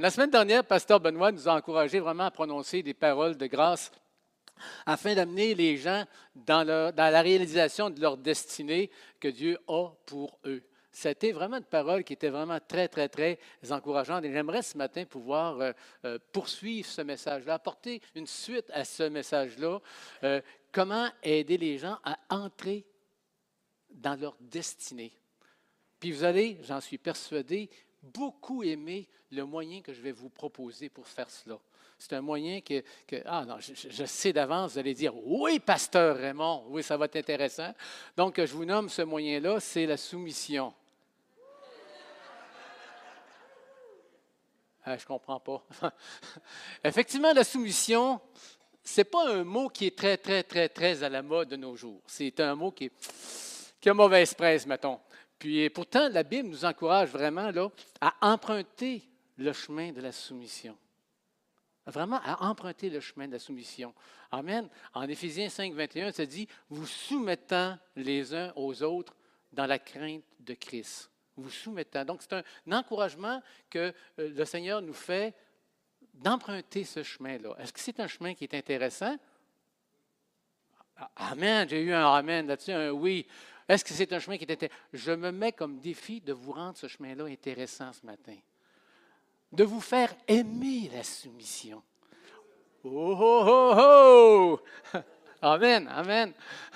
La semaine dernière, Pasteur Benoît nous a encouragé vraiment à prononcer des paroles de grâce afin d'amener les gens dans, la réalisation de leur destinée que Dieu a pour eux. C'était vraiment une parole qui était vraiment très, très, très encourageante. Et j'aimerais ce matin pouvoir euh, euh, poursuivre ce message-là, apporter une suite à ce message-là. Euh, comment aider les gens à entrer dans leur destinée? Puis vous allez, j'en suis persuadé, beaucoup aimer le moyen que je vais vous proposer pour faire cela. C'est un moyen que, ah non, je, sais d'avance, vous allez dire, oui, pasteur Raymond, oui, ça va être intéressant. Donc, je vous nomme ce moyen-là, c'est la soumission. Ah, je ne comprends pas. Effectivement, la soumission, ce n'est pas un mot qui est très, très, très, très à la mode de nos jours. C'est un mot qui, est, qui a mauvaise presse, mettons. Puis pourtant, la Bible nous encourage vraiment là, à emprunter le chemin de la soumission. Vraiment à emprunter le chemin de la soumission. Amen. En Éphésiens 5, 21, ça dit Vous soumettant les uns aux autres dans la crainte de Christ. Vous soumettant. Donc, c'est un, encouragement que euh, le Seigneur nous fait d'emprunter ce chemin-là. Est-ce que c'est un chemin qui est intéressant? Amen. J'ai eu un Amen là-dessus, un oui. Est-ce que c'est un chemin qui est intéressant? Je me mets comme défi de vous rendre ce chemin-là intéressant ce matin de vous faire aimer la soumission. Oh, oh, oh, oh! Amen, amen.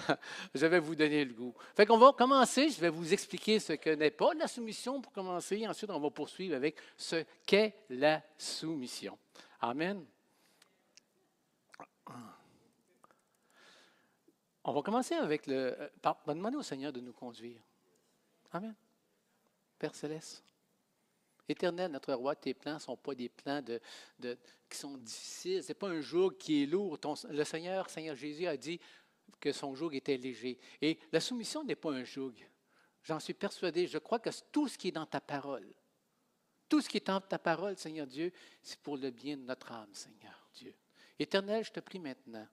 Je vais vous donner le goût. Fait qu'on va commencer, je vais vous expliquer ce que n'est pas la soumission pour commencer. Ensuite, on va poursuivre avec ce qu'est la soumission. Amen. On va commencer avec le. Euh, on va demander au Seigneur de nous conduire. Amen. Père Céleste. Éternel, notre roi, tes plans ne sont pas des plans de, qui sont difficiles. Ce n'est pas un joug qui est lourd. le Seigneur, Seigneur Jésus, a dit que son joug était léger. Et la soumission n'est pas un joug. J'en suis persuadé. Je crois que tout ce qui est dans ta parole, tout ce qui est dans ta parole, Seigneur Dieu, c'est pour le bien de notre âme, Seigneur Dieu. Éternel, je te prie maintenant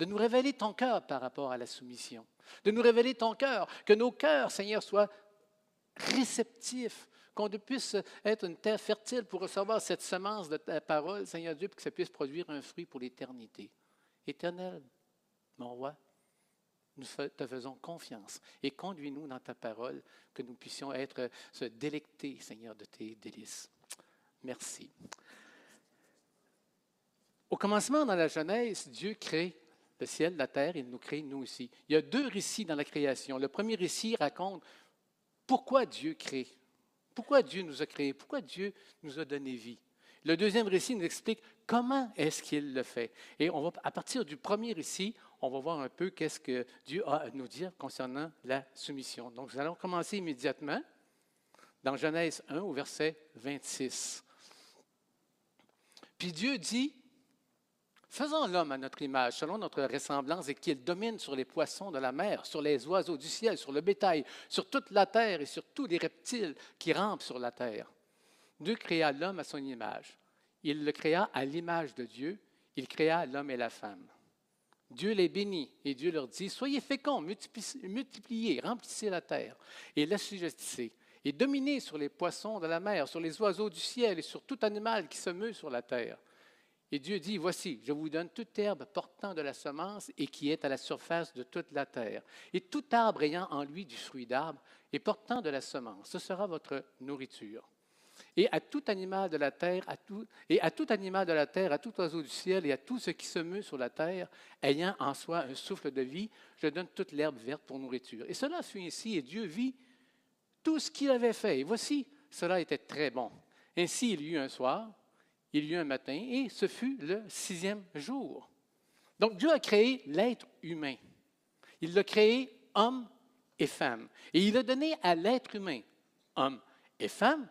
de nous révéler ton cœur par rapport à la soumission, de nous révéler ton cœur, que nos cœurs, Seigneur, soient réceptifs qu'on puisse être une terre fertile pour recevoir cette semence de ta parole, Seigneur Dieu, pour que ça puisse produire un fruit pour l'éternité. Éternel, mon roi, nous te faisons confiance et conduis-nous dans ta parole, que nous puissions être, se délecter, Seigneur, de tes délices. Merci. Au commencement, dans la Genèse, Dieu crée le ciel, la terre, il nous crée nous aussi. Il y a deux récits dans la création. Le premier récit raconte pourquoi Dieu crée. Pourquoi Dieu nous a créés? Pourquoi Dieu nous a donné vie? Le deuxième récit nous explique comment est-ce qu'il le fait. Et on va, à partir du premier récit, on va voir un peu qu'est-ce que Dieu a à nous dire concernant la soumission. Donc, nous allons commencer immédiatement dans Genèse 1 au verset 26. Puis Dieu dit, Faisons l'homme à notre image, selon notre ressemblance, et qu'il domine sur les poissons de la mer, sur les oiseaux du ciel, sur le bétail, sur toute la terre et sur tous les reptiles qui rampent sur la terre. Dieu créa l'homme à son image. Il le créa à l'image de Dieu. Il créa l'homme et la femme. Dieu les bénit et Dieu leur dit, Soyez féconds, multipliez, remplissez la terre et l'assujettissez et dominez sur les poissons de la mer, sur les oiseaux du ciel et sur tout animal qui se meut sur la terre. Et Dieu dit, voici, je vous donne toute herbe portant de la semence et qui est à la surface de toute la terre. Et tout arbre ayant en lui du fruit d'arbre et portant de la semence, ce sera votre nourriture. Et à tout animal de la terre, à tout, et à tout animal de la terre, à tout oiseau du ciel et à tout ce qui se meut sur la terre, ayant en soi un souffle de vie, je donne toute l'herbe verte pour nourriture. Et cela fut ainsi, et Dieu vit tout ce qu'il avait fait. Et voici, cela était très bon. Ainsi il y eut un soir, il y eut un matin, et ce fut le sixième jour. Donc Dieu a créé l'être humain. Il l'a créé homme et femme. Et il a donné à l'être humain, homme et femme,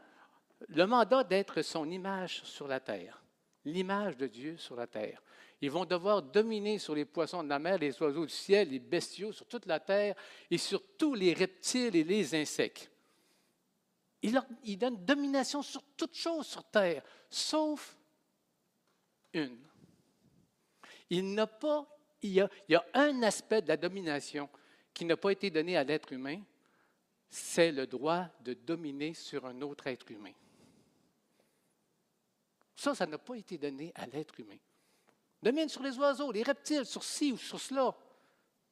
le mandat d'être son image sur la terre. l'image de Dieu sur la terre. Ils vont devoir dominer sur les poissons de la mer, les oiseaux du ciel, les bestiaux, sur toute la terre et sur tous les reptiles et les insectes. Il, donne domination sur toute chose sur terre, sauf une. Il n'a pas, y, a, il y a un aspect de la domination qui n'a pas été donné à l'être humain, c'est le droit de dominer sur un autre être humain. Ça, ça n'a pas été donné à l'être humain. Domine sur les oiseaux, les reptiles, sur ci ou sur cela.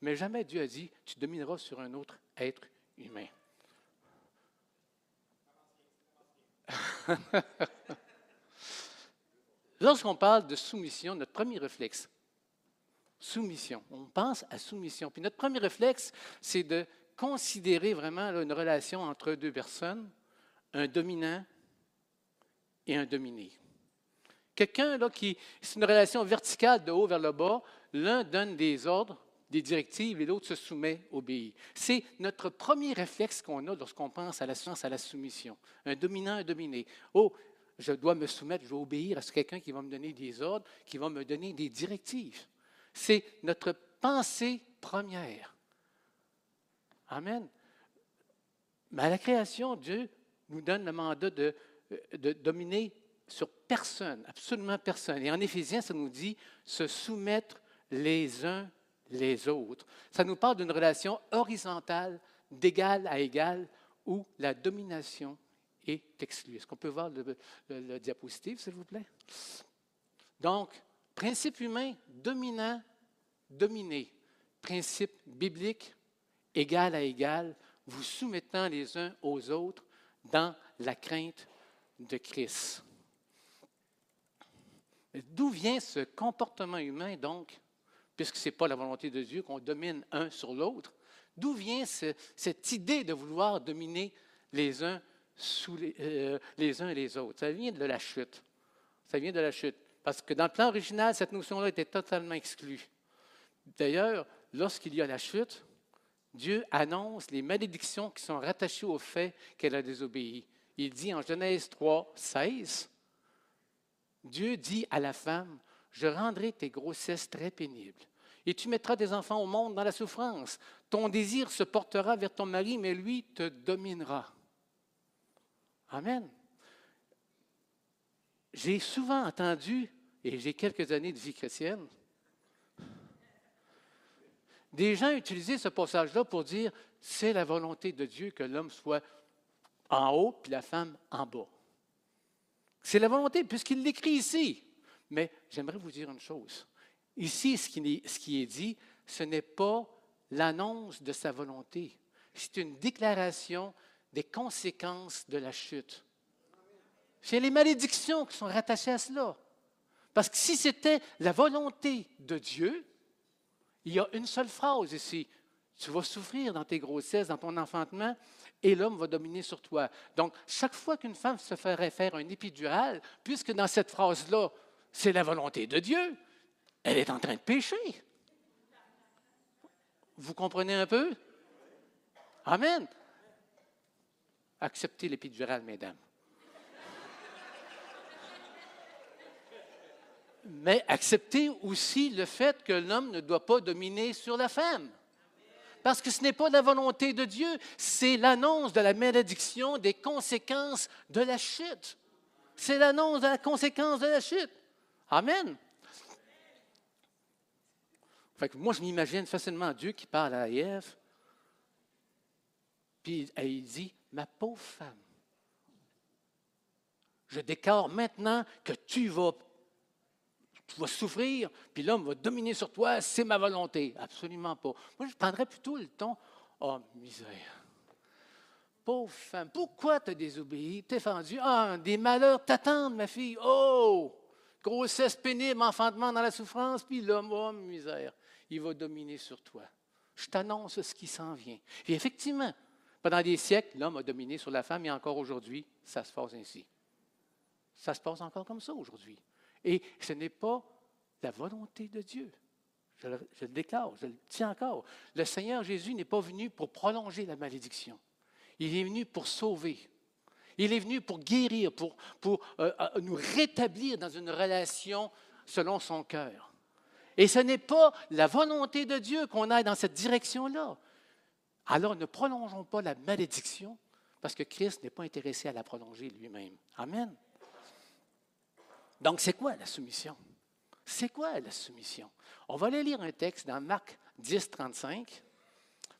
Mais jamais Dieu a dit, tu domineras sur un autre être humain. Lorsqu'on parle de soumission, notre premier réflexe, soumission, on pense à soumission. Puis notre premier réflexe, c'est de considérer vraiment une relation entre deux personnes, un dominant et un dominé. Quelqu'un qui, c'est une relation verticale de haut vers le bas, l'un donne des ordres, des directives et l'autre se soumet, obéit. C'est notre premier réflexe qu'on a lorsqu'on pense à la science, à la soumission. Un dominant, un dominé. Oh, je dois me soumettre, je dois obéir à quelqu'un qui va me donner des ordres, qui va me donner des directives. C'est notre pensée première. Amen. Mais à la création, Dieu nous donne le mandat de, de dominer sur personne, absolument personne. Et en Éphésiens, ça nous dit se soumettre les uns les autres. Ça nous parle d'une relation horizontale, d'égal à égal, où la domination est exclue. Est-ce qu'on peut voir le, diapositive, s'il vous plaît? Donc, principe humain, dominant, dominé. Principe biblique, égal à égal, vous soumettant les uns aux autres dans la crainte de Christ. D'où vient ce comportement humain, donc, puisque ce n'est pas la volonté de Dieu qu'on domine un sur l'autre? D'où vient cette idée de vouloir dominer les uns, euh, les uns et les autres? Ça vient de la chute. Ça vient de la chute. Parce que dans le plan original, cette notion-là était totalement exclue. D'ailleurs, lorsqu'il y a la chute, Dieu annonce les malédictions qui sont rattachées au fait qu'elle a désobéi. Il dit en Genèse 3, 16, Dieu dit à la femme, je rendrai tes grossesses très pénibles, et tu mettras des enfants au monde dans la souffrance. Ton désir se portera vers ton mari, mais lui te dominera. Amen. J'ai souvent entendu, et j'ai quelques années de vie chrétienne, des gens utilisaient ce passage-là pour dire c'est la volonté de Dieu que l'homme soit en haut puis la femme en bas. C'est la volonté, puisqu'il l'écrit ici. Mais j'aimerais vous dire une chose. Ici, ce qui, est, dit, ce n'est pas l'annonce de sa volonté. C'est une déclaration des conséquences de la chute. C'est les malédictions qui sont rattachées à cela. Parce que si c'était la volonté de Dieu, il y a une seule phrase ici. Tu vas souffrir dans tes grossesses, dans ton enfantement, et l'homme va dominer sur toi. Donc, chaque fois qu'une femme se ferait faire un épidural, puisque dans cette phrase-là, c'est la volonté de Dieu, elle est en train de pécher. Vous comprenez un peu? Amen. Acceptez l'épidural, mesdames. mais accepter aussi le fait que l'homme ne doit pas dominer sur la femme. Parce que ce n'est pas la volonté de Dieu, c'est l'annonce de la malédiction des conséquences de la chute. C'est l'annonce de la conséquence de la chute. Amen. Moi, je m'imagine facilement Dieu qui parle à Ève, puis il dit, ma pauvre femme, je déclare maintenant que tu vas souffrir, puis l'homme va dominer sur toi, c'est ma volonté. Absolument pas. Moi, je prendrais plutôt le ton, oh, misère. Pauvre femme, pourquoi tu as désobéi? T'es fendu. Ah, des malheurs t'attendent, ma fille. Oh! Grossesse pénible, enfantement dans la souffrance, puis l'homme, oh, misère, il va dominer sur toi. Je t'annonce ce qui s'en vient. Et effectivement, pendant des siècles, l'homme a dominé sur la femme, et encore aujourd'hui, ça se passe ainsi. Ça se passe encore comme ça aujourd'hui. Et ce n'est pas la volonté de Dieu. Je le, déclare, je le tiens encore. Le Seigneur Jésus n'est pas venu pour prolonger la malédiction. Il est venu pour sauver. Il est venu pour guérir, pour, euh, euh, nous rétablir dans une relation selon son cœur. Et ce n'est pas la volonté de Dieu qu'on aille dans cette direction-là. Alors ne prolongeons pas la malédiction parce que Christ n'est pas intéressé à la prolonger lui-même. Amen. Donc, c'est quoi la soumission? C'est quoi la soumission? On va aller lire un texte dans Marc 10, 35.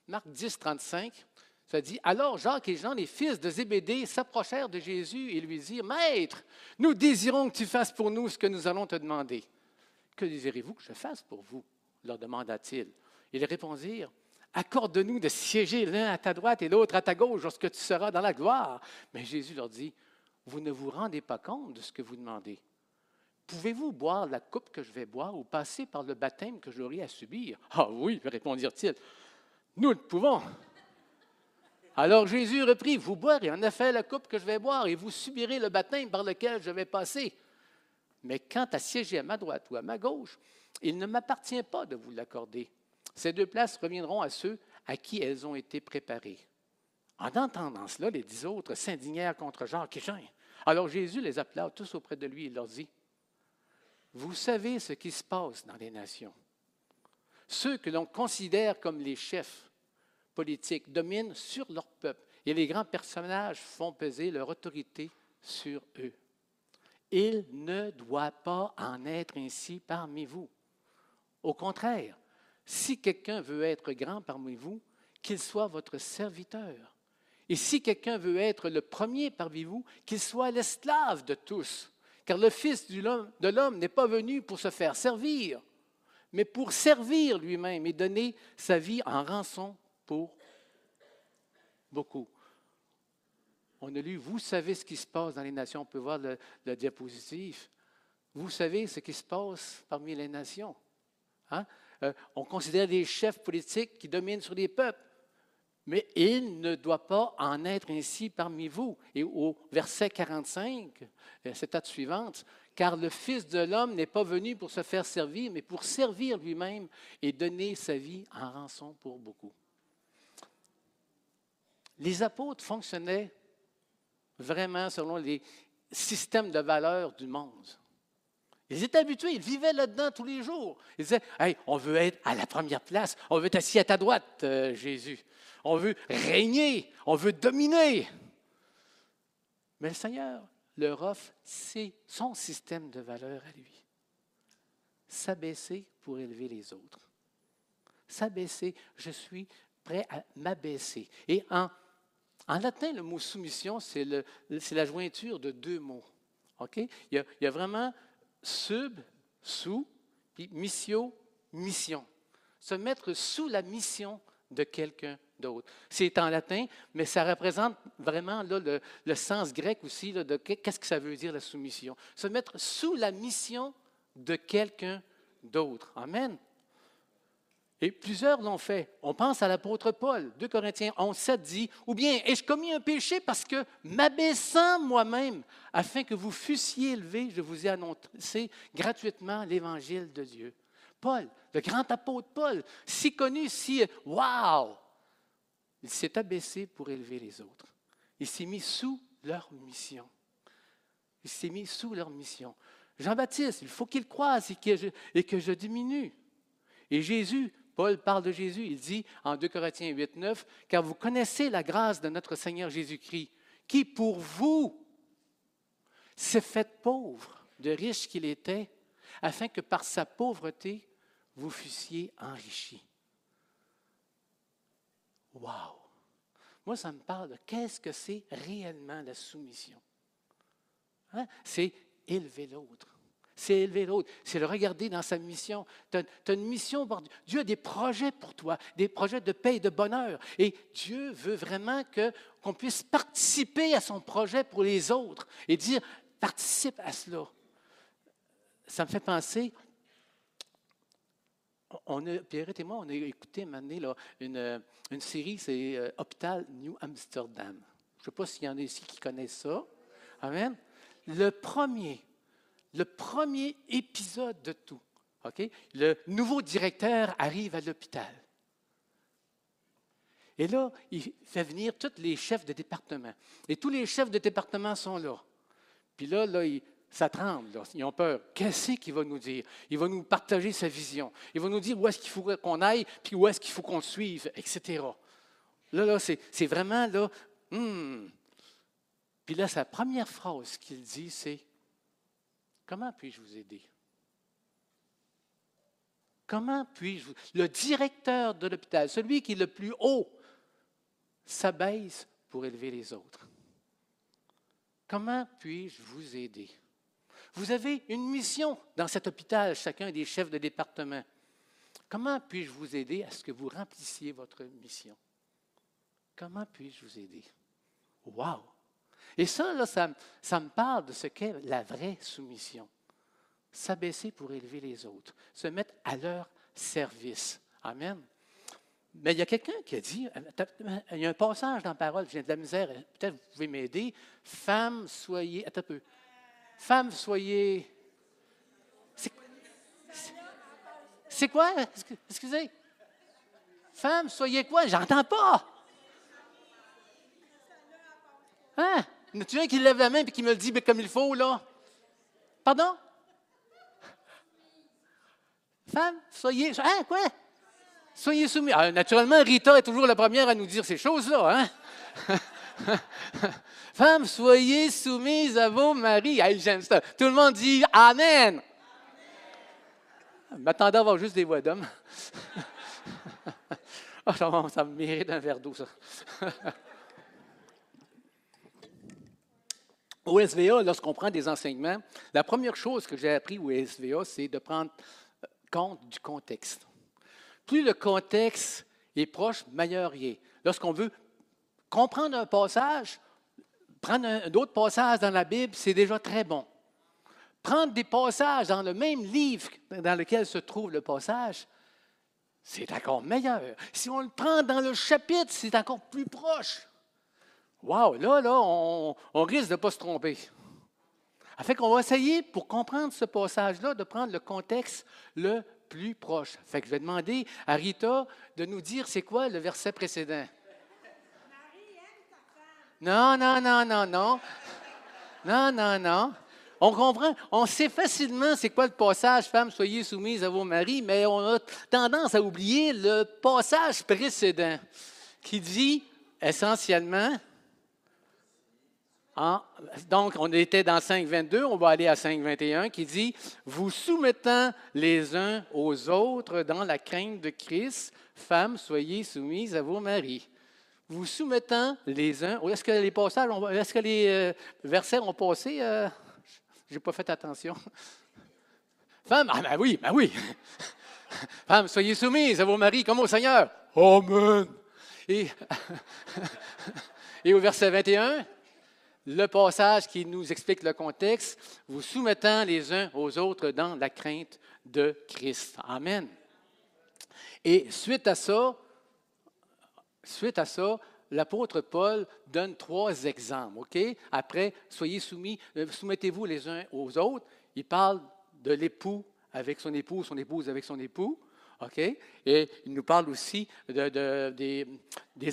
Marc 10, 35, ça dit Alors Jacques et Jean, les fils de Zébédée, s'approchèrent de Jésus et lui dirent Maître, nous désirons que tu fasses pour nous ce que nous allons te demander. Que désirez-vous que je fasse pour vous? leur demanda-t-il. Ils répondirent Accorde-nous de siéger l'un à ta droite et l'autre à ta gauche lorsque tu seras dans la gloire. Mais Jésus leur dit Vous ne vous rendez pas compte de ce que vous demandez. Pouvez-vous boire la coupe que je vais boire ou passer par le baptême que j'aurai à subir? Ah oui, répondirent-ils. Nous le pouvons. Alors Jésus reprit, vous boirez en effet la coupe que je vais boire et vous subirez le baptême par lequel je vais passer. Mais quant à siéger à ma droite ou à ma gauche, il ne m'appartient pas de vous l'accorder. Ces deux places reviendront à ceux à qui elles ont été préparées. En entendant cela, les dix autres s'indignèrent contre Jacques et Jean. Alors Jésus les appela tous auprès de lui et leur dit, Vous savez ce qui se passe dans les nations. Ceux que l'on considère comme les chefs politiques dominent sur leur peuple et les grands personnages font peser leur autorité sur eux. Il ne doit pas en être ainsi parmi vous. Au contraire, si quelqu'un veut être grand parmi vous, qu'il soit votre serviteur. Et si quelqu'un veut être le premier parmi vous, qu'il soit l'esclave de tous. Car le Fils de l'homme n'est pas venu pour se faire servir, mais pour servir lui-même et donner sa vie en rançon pour beaucoup. On a lu, vous savez ce qui se passe dans les nations. On peut voir le, diapositive. Vous savez ce qui se passe parmi les nations. Hein? Euh, on considère des chefs politiques qui dominent sur les peuples. Mais il ne doit pas en être ainsi parmi vous. Et au verset 45, euh, cette date suivante, car le Fils de l'homme n'est pas venu pour se faire servir, mais pour servir lui-même et donner sa vie en rançon pour beaucoup. Les apôtres fonctionnaient vraiment selon les systèmes de valeurs du monde. Ils étaient habitués, ils vivaient là-dedans tous les jours. Ils disaient on veut être à la première place, on veut être assis à ta droite, euh, Jésus. On veut régner, on veut dominer. Mais le Seigneur leur offre son système de valeurs à lui. S'abaisser pour élever les autres. S'abaisser, je suis prêt à m'abaisser. Et en, en, latin, le mot soumission, c'est la jointure de deux mots. OK? Il, y a, il y a vraiment sub, sous, puis missio, mission. Se mettre sous la mission de quelqu'un d'autre. C'est en latin, mais ça représente vraiment là, le, sens grec aussi de qu'est-ce que ça veut dire la soumission. Se mettre sous la mission de quelqu'un d'autre. Amen. Et plusieurs l'ont fait. On pense à l'apôtre Paul, 2 Corinthiens 11, 7 dit, ou bien ai-je commis un péché parce que m'abaissant moi-même, afin que vous fussiez élevés, je vous ai annoncé gratuitement l'évangile de Dieu. Paul, le grand apôtre Paul, si connu, si wow, il s'est abaissé pour élever les autres. Il s'est mis sous leur mission. Il s'est mis sous leur mission. Jean-Baptiste, il faut qu'il croise et que, je, et que je diminue. Et Jésus, Paul parle de Jésus, il dit en 2 Corinthiens 8, 9, car vous connaissez la grâce de notre Seigneur Jésus-Christ, qui pour vous s'est fait pauvre, de riche qu'il était, afin que par sa pauvreté, vous fussiez enrichis. Wow! Moi, ça me parle de qu'est-ce que c'est réellement la soumission. Hein? C'est élever l'autre c'est élever l'autre, c'est le regarder dans sa mission. Tu as, une mission Dieu. A des projets pour toi, des projets de paix et de bonheur. Et Dieu veut vraiment qu'on puisse participer à son projet pour les autres et dire, participe à cela. Ça me fait penser, on a, Pierre et moi, on a écouté maintenant une, une série, c'est euh, New Amsterdam. Je ne sais pas s'il y en a ici qui connaissent ça. Amen. Le premier, le premier épisode de tout. Le nouveau directeur arrive à l'hôpital. Et là, il fait venir tous les chefs de département. Et tous les chefs de département sont là. Puis là, là ça tremble. Ils ont peur. Qu'est-ce qu'il va nous dire? Il va nous partager sa vision. Il va nous dire où est-ce qu'il faut qu'on aille, puis où est-ce qu'il faut qu'on suive, etc. Là, là, c'est vraiment là. Hmm. Puis là, sa première phrase qu'il dit, c'est Comment puis-je vous aider? Comment puis-je vous... Le directeur de l'hôpital, celui qui est le plus haut, s'abaisse pour élever les autres. Comment puis-je vous aider? Vous avez une mission dans cet hôpital, chacun des chefs de département. Comment puis-je vous aider à ce que vous remplissiez votre mission? Comment puis-je vous aider? Wow! Et ça, là, ça, me parle de ce qu'est la vraie soumission. S'abaisser pour élever les autres, se mettre à leur service. Amen. Mais il y a quelqu'un qui a dit, il y a un passage dans la parole, viens de la misère, peut-être vous pouvez m'aider. Femme, soyez, attends un peu. Femme, soyez. C'est quoi? Excusez. Femme, soyez quoi? J'entends pas. Hein? Y a-tu un qui lève la main et qui me le dit comme il faut, là? Pardon? Femme, soyez. Hein, quoi? Soyez soumis. Ah, naturellement, Rita est toujours la première à nous dire ces choses-là. Hein? Femme, soyez soumise à vos maris. j'aime ça. Tout le monde dit Amen. M'attendais à avoir juste des voix d'hommes. oh, ça, me mérite un verre d'eau, ça. Au SVA, lorsqu'on prend des enseignements, la première chose que j'ai appris au SVA, c'est de prendre compte du contexte. Plus le contexte est proche, meilleur il est. Lorsqu'on veut comprendre un passage, prendre un, autre passage dans la Bible, c'est déjà très bon. Prendre des passages dans le même livre dans lequel se trouve le passage, c'est encore meilleur. Si on le prend dans le chapitre, c'est encore plus proche. Wow, là, là, on, risque de ne pas se tromper. Fait qu'on va essayer, pour comprendre ce passage-là, de prendre le contexte le plus proche. Fait que je vais demander à Rita de nous dire c'est quoi le verset précédent. Non, non, non, non, non. Non, non, non. On comprend, on sait facilement c'est quoi le passage Femmes, soyez soumises à vos maris, mais on a tendance à oublier le passage précédent qui dit essentiellement donc, on était dans 5.22, on va aller à 5.21 qui dit Vous soumettant les uns aux autres dans la crainte de Christ, femmes, soyez soumises à vos maris. Vous soumettant les uns. Est-ce que les passages, est-ce que les euh, versets ont passé euh? Je n'ai pas fait attention. Femmes, ah ben oui, ben oui. Femmes, soyez soumises à vos maris comme au Seigneur. Amen. Et, et au verset 21, le passage qui nous explique le contexte, vous soumettant les uns aux autres dans la crainte de Christ. Amen. Et suite à ça, suite à ça, l'apôtre Paul donne trois exemples. Après, soyez soumis, euh, soumettez-vous les uns aux autres. Il parle de l'époux avec son épouse, son épouse avec son époux. OK? Et il nous parle aussi de, des, des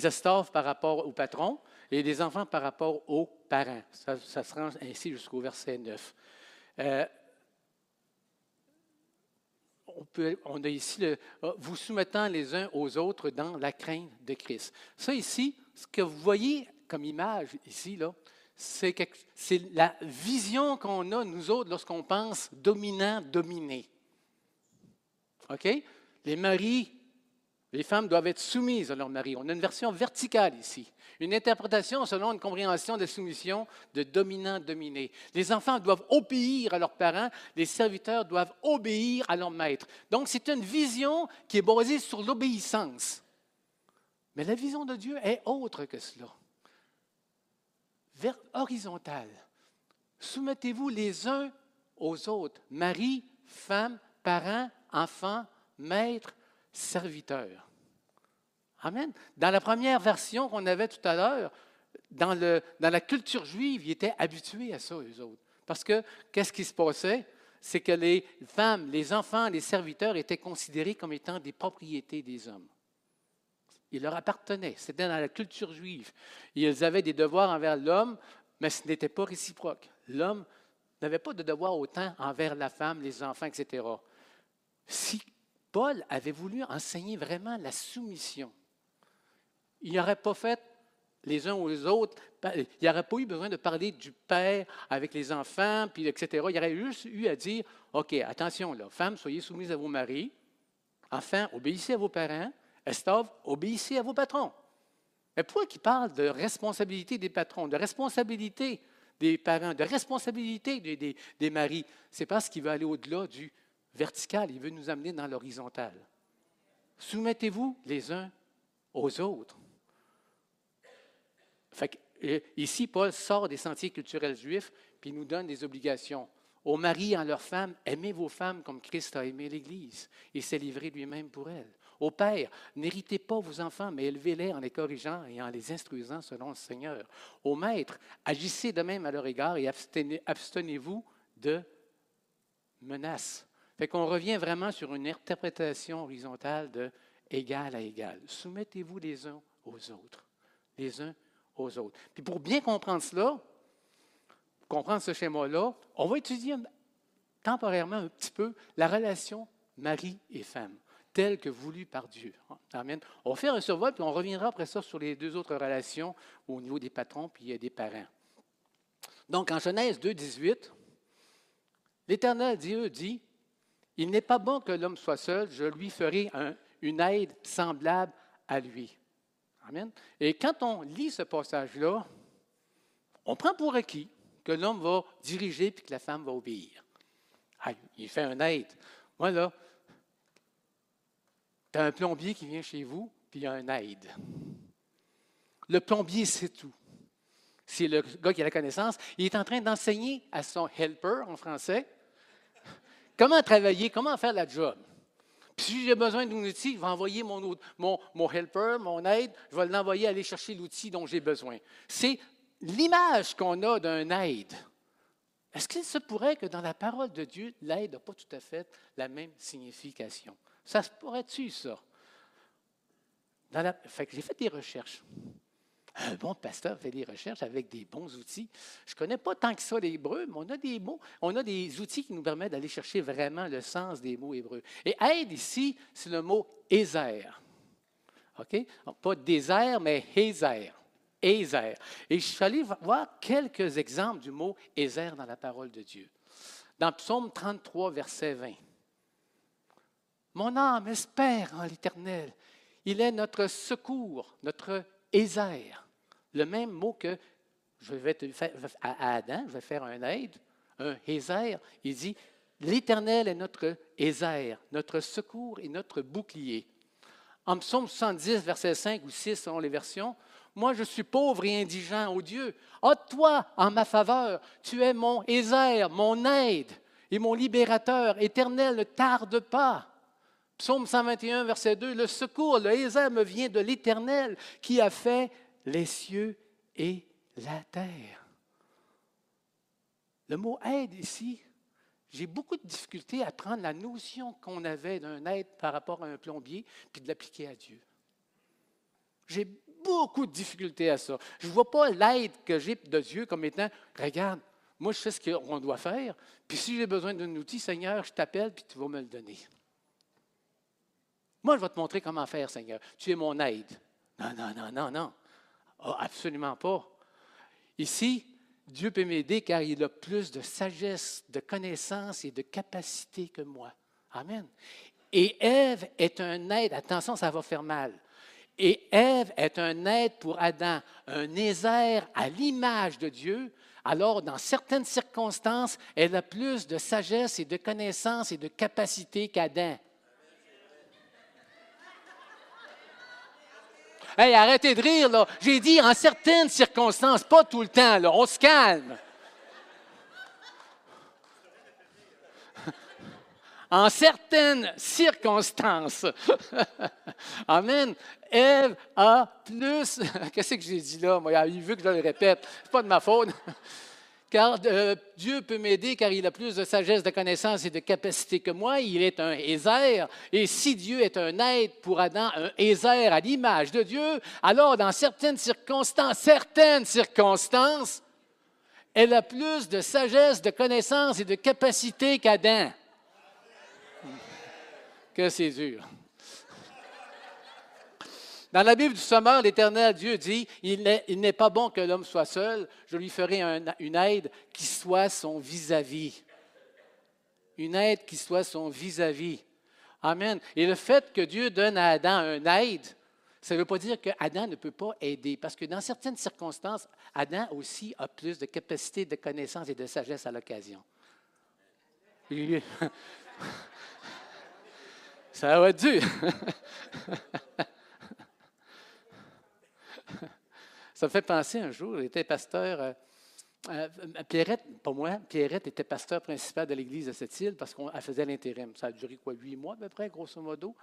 par rapport au patron et des enfants par rapport aux parents. Ça, se rend ainsi jusqu'au verset 9. Euh, on, on, a ici le, ah, vous soumettant les uns aux autres dans la crainte de Christ. Ça ici, ce que vous voyez comme image ici, là, c'est, la vision qu'on a, nous autres, lorsqu'on pense dominant-dominé. OK? Les maris les femmes doivent être soumises à leur mari. On a une version verticale ici. Une interprétation selon une compréhension de soumission de dominant-dominé. Les enfants doivent obéir à leurs parents, les serviteurs doivent obéir à leur maître. Donc c'est une vision qui est basée sur l'obéissance. Mais la vision de Dieu est autre que cela. Vers horizontale. Soumettez-vous les uns aux autres. Mari, femme, parents, enfants, maître, serviteurs. Amen. Dans la première version qu'on avait tout à l'heure, dans, la culture juive, ils étaient habitués à ça, eux autres. Parce que qu'est-ce qui se passait? C'est que les femmes, les enfants, les serviteurs étaient considérés comme étant des propriétés des hommes. Il leur appartenait. C'était dans la culture juive. Ils avaient des devoirs envers l'homme, mais ce n'était pas réciproque. L'homme n'avait pas de devoir autant envers la femme, les enfants, etc. Si Paul avait voulu enseigner vraiment la soumission, il n'aurait pas fait les uns aux autres, il n'y aurait pas eu besoin de parler du père avec les enfants, puis etc. Il aurait juste eu à dire, OK, attention, là, femmes, soyez soumises à vos maris, enfants, obéissez à vos parents, esclaves, obéissez à vos patrons. Mais pourquoi il parle de responsabilité des patrons, de responsabilité des parents, de responsabilité des, des maris? C'est parce qu'il veut aller au-delà du vertical, il veut nous amener dans l'horizontal. Soumettez-vous les uns aux autres. Ici, Paul sort des sentiers culturels juifs, puis il nous donne des obligations. Aux maris en leurs femmes, aimez vos femmes comme Christ a aimé l'Église et s'est livré lui-même pour elles. Aux pères, n'héritez pas vos enfants, mais élevez-les en les corrigeant et en les instruisant selon le Seigneur. Aux maîtres, agissez de même à leur égard et abstenez-vous de menaces. Fait qu'on revient vraiment sur une interprétation horizontale de égal à égal. Soumettez-vous les uns aux autres. Les uns aux autres. Puis pour bien comprendre cela, comprendre ce schéma-là, on va étudier temporairement un petit peu la relation mari et femme, telle que voulue par Dieu. Amen. On va faire un survol, puis on reviendra après ça sur les deux autres relations au niveau des patrons puis des parents. Donc, en Genèse 2, 18, l'Éternel Dieu dit Il n'est pas bon que l'homme soit seul, je lui ferai une aide semblable à lui. Et quand on lit ce passage-là, on prend pour acquis que l'homme va diriger puis que la femme va obéir. il fait un aide. Moi, là, tu as un plombier qui vient chez vous, puis il y a un aide. Le plombier, c'est tout. C'est le gars qui a la connaissance. Il est en train d'enseigner à son helper, en français, comment travailler, comment faire la job. Puis si j'ai besoin d'un outil, je vais envoyer mon, mon, mon helper, mon aide, je vais l'envoyer aller chercher l'outil dont j'ai besoin. C'est l'image qu'on a d'un aide, est-ce qu'il se pourrait que dans la parole de Dieu, l'aide n'a pas tout à fait la même signification? Ça se pourrait-tu, ça? j'ai fait des recherches. Un bon pasteur fait des recherches avec des bons outils. Je ne connais pas tant que ça l'hébreu, mais on a des mots, on a des outils qui nous permettent d'aller chercher vraiment le sens des mots hébreux. Et aide ici, c'est le mot ézer. OK? pas désert, mais hézer. Ézer. Et je suis allé voir quelques exemples du mot Ézer dans la parole de Dieu. Dans Psaume 33, verset 20. Mon âme espère en l'Éternel. Il est notre secours, notre Ézer. Le même mot que je vais faire à Adam, je vais faire un aide, un Ézer. Il dit L'Éternel est notre Ézer, notre secours et notre bouclier. En psaume 110, verset 5 ou 6, selon les versions, moi, je suis pauvre et indigent, ô Dieu. Ôte-toi en ma faveur. Tu es mon Ézer, mon aide et mon libérateur. Éternel, ne tarde pas. Psaume 121, verset 2. Le secours, le Ézer me vient de l'Éternel qui a fait les cieux et la terre. Le mot aide ici, j'ai beaucoup de difficultés à prendre la notion qu'on avait d'un aide par rapport à un plombier puis de l'appliquer à Dieu. J'ai beaucoup de difficultés à ça. Je ne vois pas l'aide que j'ai de Dieu comme étant, regarde, moi je sais ce qu'on doit faire, puis si j'ai besoin d'un outil, Seigneur, je t'appelle, puis tu vas me le donner. Moi, je vais te montrer comment faire, Seigneur. Tu es mon aide. Non, non, non, non, non. Oh, absolument pas. Ici, Dieu peut m'aider car il a plus de sagesse, de connaissance et de capacité que moi. Amen. Et Ève est un aide. Attention, ça va faire mal. Et Ève est un être pour Adam, un Ézer à l'image de Dieu. Alors, dans certaines circonstances, elle a plus de sagesse et de connaissance et de capacité qu'Adam. Hey, arrêtez de rire, là. J'ai dit en certaines circonstances, pas tout le temps, là. On se calme. en certaines circonstances. Amen. Ève a plus. Qu'est-ce que j'ai dit là? Moi, il veut que je le répète. Ce n'est pas de ma faute. Car euh, Dieu peut m'aider car il a plus de sagesse, de connaissance et de capacité que moi. Il est un Ézer. Et si Dieu est un être pour Adam, un Ézer à l'image de Dieu, alors dans certaines circonstances, certaines circonstances, elle a plus de sagesse, de connaissance et de capacité qu'Adam. Que c'est dur. Dans la Bible du Sommeur, l'Éternel Dieu dit, il n'est pas bon que l'homme soit seul, je lui ferai une aide qui soit son vis-à-vis. Une aide qui soit son vis-à-vis. Amen. Et le fait que Dieu donne à Adam une aide, ça ne veut pas dire qu'Adam ne peut pas aider, parce que dans certaines circonstances, Adam aussi a plus de capacité, de connaissance et de sagesse à l'occasion. Ça va être dur. Ça me fait penser un jour, j'étais pasteur. Euh, euh, Pierrette, pas moi, Pierrette était pasteur principal de l'église de cette île parce qu'elle faisait l'intérim. Ça a duré quoi, huit mois à peu près, grosso modo?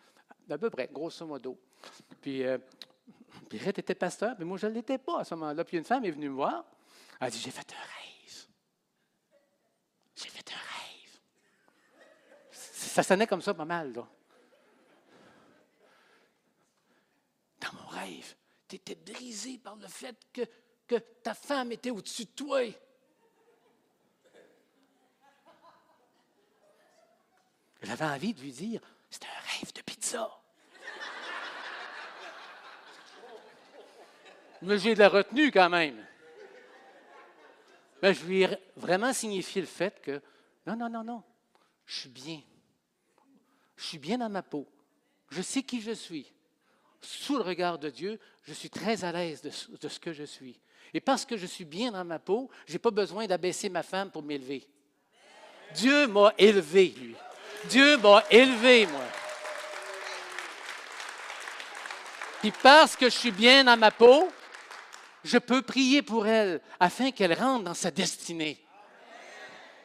À peu près, grosso modo. Puis euh, Pierrette était pasteur, mais moi je ne l'étais pas à ce moment-là. Puis une femme est venue me voir. Elle a dit J'ai fait un rêve. J'ai fait un rêve. Ça sonnait comme ça pas mal, là. Dans mon rêve, tu étais brisé par le fait que, ta femme était au-dessus de toi. J'avais envie de lui dire, c'est un rêve de pizza. Mais j'ai de la retenue quand même. Mais je lui ai vraiment signifié le fait que, non, non, non, non, je suis bien. Je suis bien dans ma peau. Je sais qui je suis sous le regard de Dieu, je suis très à l'aise de, ce que je suis. Et parce que je suis bien dans ma peau, je n'ai pas besoin d'abaisser ma femme pour m'élever. Dieu m'a élevé, lui. Dieu m'a élevé, moi. Puis parce que je suis bien dans ma peau, je peux prier pour elle afin qu'elle rentre dans sa destinée.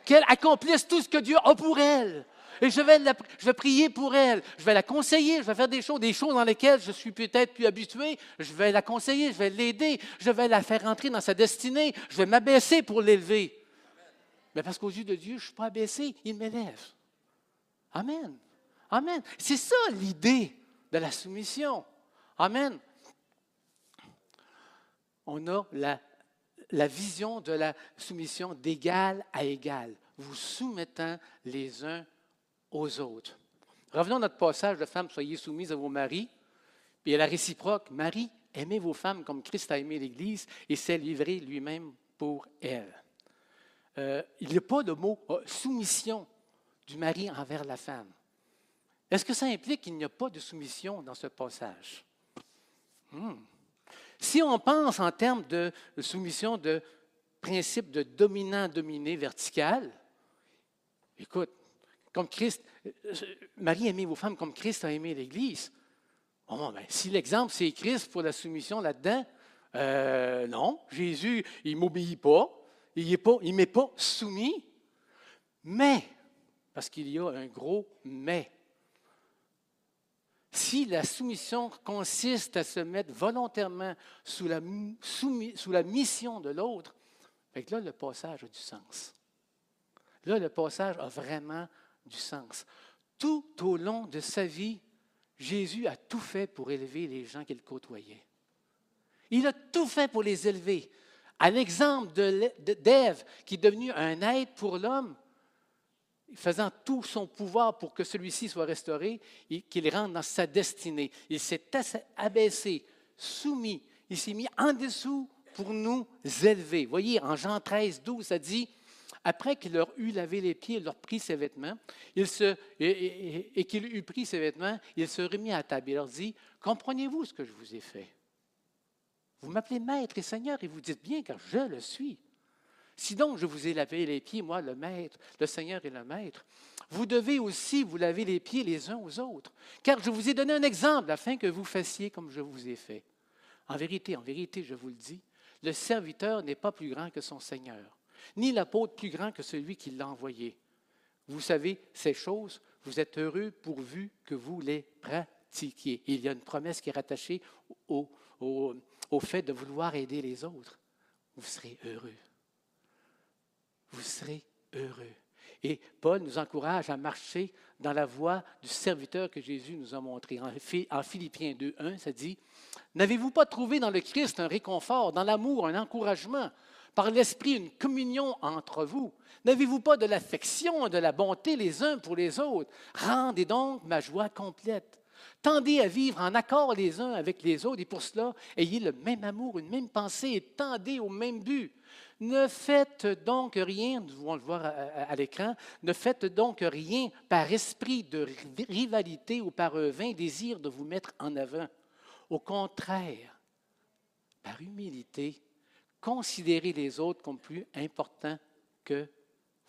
Qu'elle accomplisse tout ce que Dieu a pour elle. Et je vais, prier pour elle. Je vais la conseiller. Je vais faire des choses, des choses dans lesquelles je suis peut-être plus habitué. Je vais la conseiller. Je vais l'aider. Je vais la faire entrer dans sa destinée. Je vais m'abaisser pour l'élever. Mais parce qu'aux yeux de Dieu, je ne suis pas abaissé. Il m'élève. Amen. Amen. C'est ça l'idée de la soumission. Amen. On a la, la vision de la soumission d'égal à égal, vous soumettant les uns aux autres. Revenons à notre passage de femmes, soyez soumises à vos maris. Puis à la réciproque, Marie, aimez vos femmes comme Christ a aimé l'Église et s'est livré lui-même pour elle. Euh, il n'y a pas de mot euh, soumission du mari envers la femme. Est-ce que ça implique qu'il n'y a pas de soumission dans ce passage? Hmm. Si on pense en termes de soumission de principe de dominant-dominé vertical, écoute, comme Christ, euh, Marie aimez vos femmes comme Christ a aimé l'Église. Ben, si l'exemple c'est Christ pour la soumission là-dedans, euh, non, Jésus, il ne m'obéit pas, il ne m'est pas soumis, mais, parce qu'il y a un gros mais, si la soumission consiste à se mettre volontairement sous la, sous la mission de l'autre, là, le passage a du sens. Là, le passage a vraiment du sens. Tout au long de sa vie, Jésus a tout fait pour élever les gens qu'il côtoyait. Il a tout fait pour les élever. À l'exemple d'Ève, qui est devenue un aide pour l'homme, faisant tout son pouvoir pour que celui-ci soit restauré et qu'il rentre dans sa destinée. Il s'est abaissé, soumis, il s'est mis en dessous pour nous élever. Voyez, en Jean 13, 12, ça dit après qu'il leur eut lavé les pieds, il leur prit ses vêtements, et, qu'il eut pris ses vêtements, il se remit à table. Il leur dit, comprenez-vous ce que je vous ai fait? Vous m'appelez maître et seigneur et vous dites bien car je le suis. Si donc je vous ai lavé les pieds, moi le maître, le seigneur et le maître, vous devez aussi vous laver les pieds les uns aux autres, car je vous ai donné un exemple afin que vous fassiez comme je vous ai fait. En vérité, en vérité, je vous le dis, le serviteur n'est pas plus grand que son seigneur ni l'apôtre plus grand que celui qui l'a envoyé. Vous savez ces choses, vous êtes heureux pourvu que vous les pratiquiez. Il y a une promesse qui est rattachée au, au fait de vouloir aider les autres. Vous serez heureux. vous serez heureux. Et Paul nous encourage à marcher dans la voie du serviteur que Jésus nous a montré. En Philippiens 2.1, ça dit, N'avez-vous pas trouvé dans le Christ un réconfort, dans l'amour, un encouragement, par l'Esprit une communion entre vous? N'avez-vous pas de l'affection et de la bonté les uns pour les autres? Rendez donc ma joie complète. Tendez à vivre en accord les uns avec les autres et pour cela, ayez le même amour, une même pensée et tendez au même but. Ne faites donc rien, nous allons le voir à, l'écran, ne faites donc rien par esprit de rivalité ou par un vain désir de vous mettre en avant. Au contraire, par humilité, considérez les autres comme plus importants que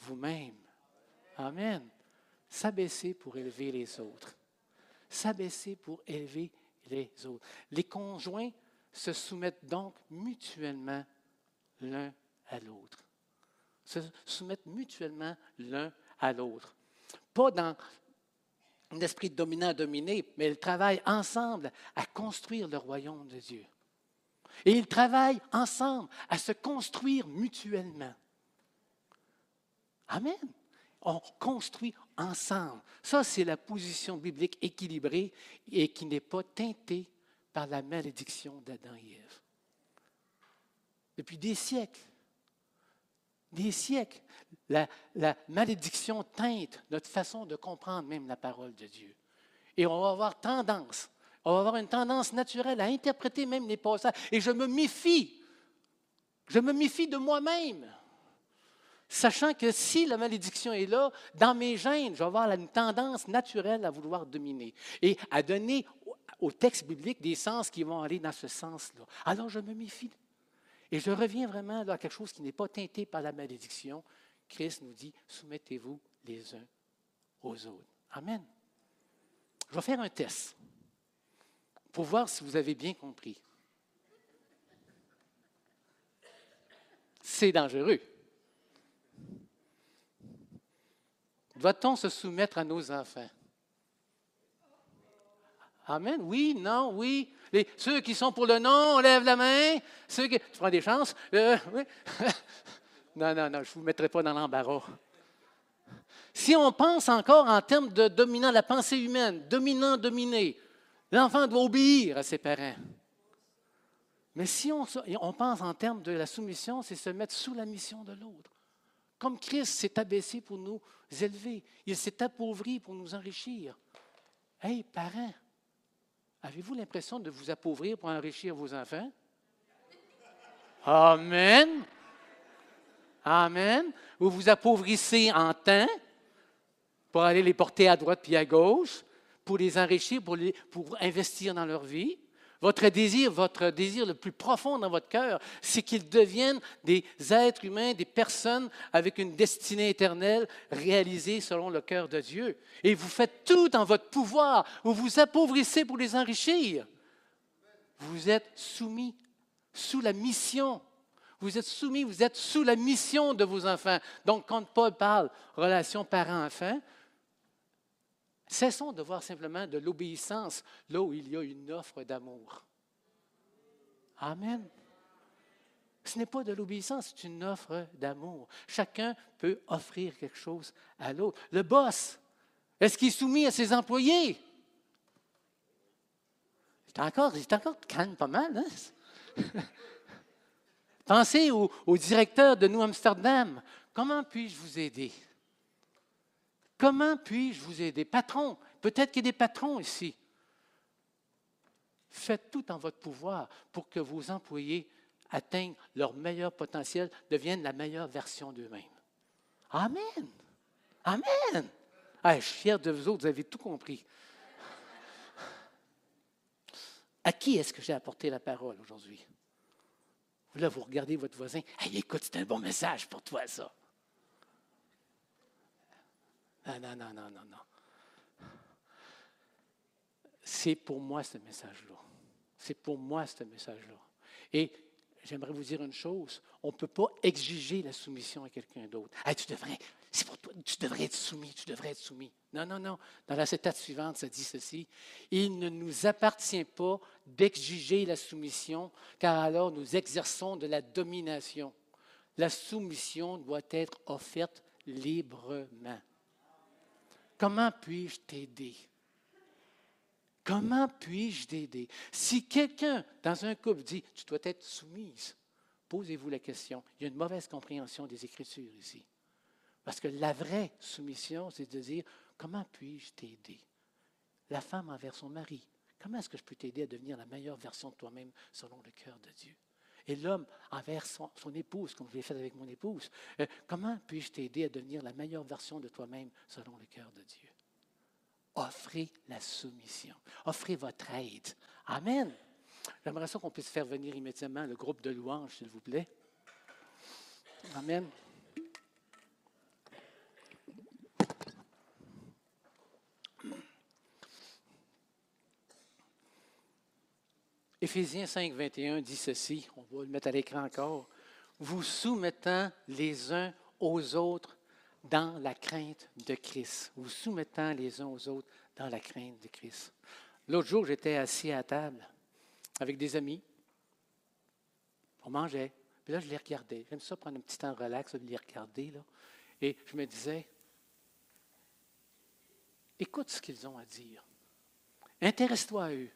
vous-même. Amen. S'abaisser pour élever les autres. S'abaisser pour élever les autres. Les conjoints se soumettent donc mutuellement l'un à l'autre. Se soumettent mutuellement l'un à l'autre. Pas dans un esprit dominant-dominé, mais ils travaillent ensemble à construire le royaume de Dieu. Et ils travaillent ensemble à se construire mutuellement. Amen. On construit ensemble. Ça, c'est la position biblique équilibrée et qui n'est pas teintée par la malédiction d'Adam et Ève. Depuis des siècles, des siècles, la, la, malédiction teinte notre façon de comprendre même la parole de Dieu. Et on va avoir tendance, on va avoir une tendance naturelle à interpréter même les passages. Et je me méfie, je me méfie de moi-même sachant que si la malédiction est là, dans mes gènes, je vais avoir une tendance naturelle à vouloir dominer et à donner au texte biblique des sens qui vont aller dans ce sens-là. Alors je me méfie. Et je reviens vraiment à quelque chose qui n'est pas teinté par la malédiction. Christ nous dit, soumettez-vous les uns aux autres. Amen. Je vais faire un test pour voir si vous avez bien compris. C'est dangereux. Doit-on se soumettre à nos enfants? Amen. Oui, non, oui. ceux qui sont pour le non, on lève la main. Ceux qui. Tu prends des chances? Euh, oui. non, non, non, je ne vous mettrai pas dans l'embarras. Si on pense encore en termes de dominant, la pensée humaine, dominant, dominé, l'enfant doit obéir à ses parents. Mais si on, pense en termes de la soumission, c'est se mettre sous la mission de l'autre. Comme Christ s'est abaissé pour nous élever, il s'est appauvri pour nous enrichir. Hey, parents, avez-vous l'impression de vous appauvrir pour enrichir vos enfants? Amen. Amen. Vous vous appauvrissez en temps pour aller les porter à droite puis à gauche, pour les enrichir, pour, les, pour investir dans leur vie. Votre désir, votre désir le plus profond dans votre cœur, c'est qu'ils deviennent des êtres humains, des personnes avec une destinée éternelle réalisée selon le cœur de Dieu. Et vous faites tout dans votre pouvoir, vous vous appauvrissez pour les enrichir. Vous êtes soumis sous la mission. Vous êtes soumis, vous êtes sous la mission de vos enfants. Donc, quand Paul parle relation parent-enfant, Cessons de voir simplement de l'obéissance là où il y a une offre d'amour. Amen. Ce n'est pas de l'obéissance, c'est une offre d'amour. Chacun peut offrir quelque chose à l'autre. Le boss, est-ce qu'il est soumis à ses employés? C'est encore, c'est encore calme pas mal. Hein? Pensez au directeur de New Amsterdam. Comment puis-je vous aider? Comment puis-je vous aider? Patron, peut-être qu'il y a des patrons ici. Faites tout en votre pouvoir pour que vos employés atteignent leur meilleur potentiel, deviennent la meilleure version d'eux-mêmes. Amen. Amen. Ah, je suis fier de vous autres, vous avez tout compris. À qui est-ce que j'ai apporté la parole aujourd'hui? Là, vous regardez votre voisin. Hey, écoute, c'est un bon message pour toi, ça. Non, non, non, non, non, non. C'est pour moi ce message-là. C'est pour moi ce message-là. Et j'aimerais vous dire une chose. On ne peut pas exiger la soumission à quelqu'un d'autre. tu devrais, c'est pour toi, tu devrais être soumis, tu devrais être soumis. Non, non, non. Dans la citation suivante, ça dit ceci. Il ne nous appartient pas d'exiger la soumission, car alors nous exerçons de la domination. La soumission doit être offerte librement. Comment puis-je t'aider? Comment puis-je t'aider? Si quelqu'un dans un couple dit, tu dois être soumise, posez-vous la question. Il y a une mauvaise compréhension des Écritures ici. Parce que la vraie soumission, c'est de dire, comment puis-je t'aider? La femme envers son mari. Comment est-ce que je peux t'aider à devenir la meilleure version de toi-même selon le cœur de Dieu? Et l'homme envers son, épouse, comme je l'ai fait avec mon épouse. Euh, comment puis-je t'aider à devenir la meilleure version de toi-même selon le cœur de Dieu? Offrez la soumission. Offrez votre aide. Amen. J'aimerais ça qu'on puisse faire venir immédiatement le groupe de louanges, s'il vous plaît. Amen. Éphésiens 5, 21 dit ceci, on va le mettre à l'écran encore, vous soumettant les uns aux autres dans la crainte de Christ, vous soumettant les uns aux autres dans la crainte de Christ. L'autre jour, j'étais assis à table avec des amis, on mangeait, puis là, je les regardais. J'aime ça prendre un petit temps relax, de les regarder, là. et je me disais, écoute ce qu'ils ont à dire, intéresse-toi à eux.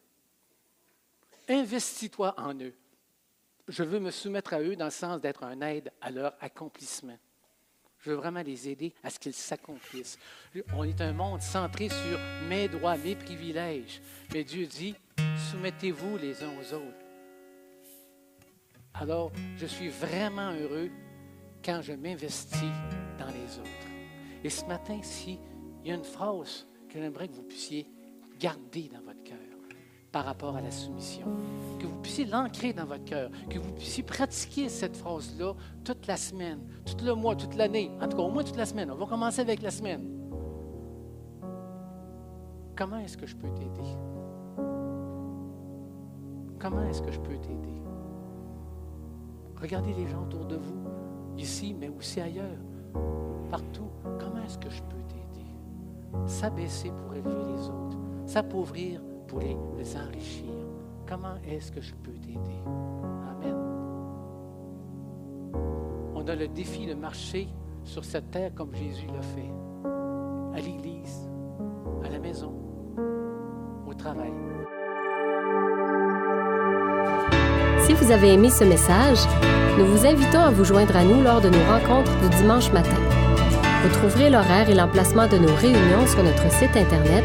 Investis-toi en eux. Je veux me soumettre à eux dans le sens d'être un aide à leur accomplissement. Je veux vraiment les aider à ce qu'ils s'accomplissent. On est un monde centré sur mes droits, mes privilèges. Mais Dieu dit, soumettez-vous les uns aux autres. Alors, je suis vraiment heureux quand je m'investis dans les autres. Et ce matin, si il y a une phrase que j'aimerais que vous puissiez garder dans votre cœur, par rapport à la soumission. Que vous puissiez l'ancrer dans votre cœur, que vous puissiez pratiquer cette phrase-là toute la semaine, tout le mois, toute l'année, en tout cas au moins toute la semaine. On va commencer avec la semaine. Comment est-ce que je peux t'aider? Comment est-ce que je peux t'aider? Regardez les gens autour de vous, ici, mais aussi ailleurs, partout. Comment est-ce que je peux t'aider? S'abaisser pour élever les autres, s'appauvrir pour les, enrichir. Comment est-ce que je peux t'aider? Amen. On a le défi de marcher sur cette terre comme Jésus l'a fait. À l'église, à la maison, au travail. Si vous avez aimé ce message, nous vous invitons à vous joindre à nous lors de nos rencontres du dimanche matin. Vous trouverez l'horaire et l'emplacement de nos réunions sur notre site Internet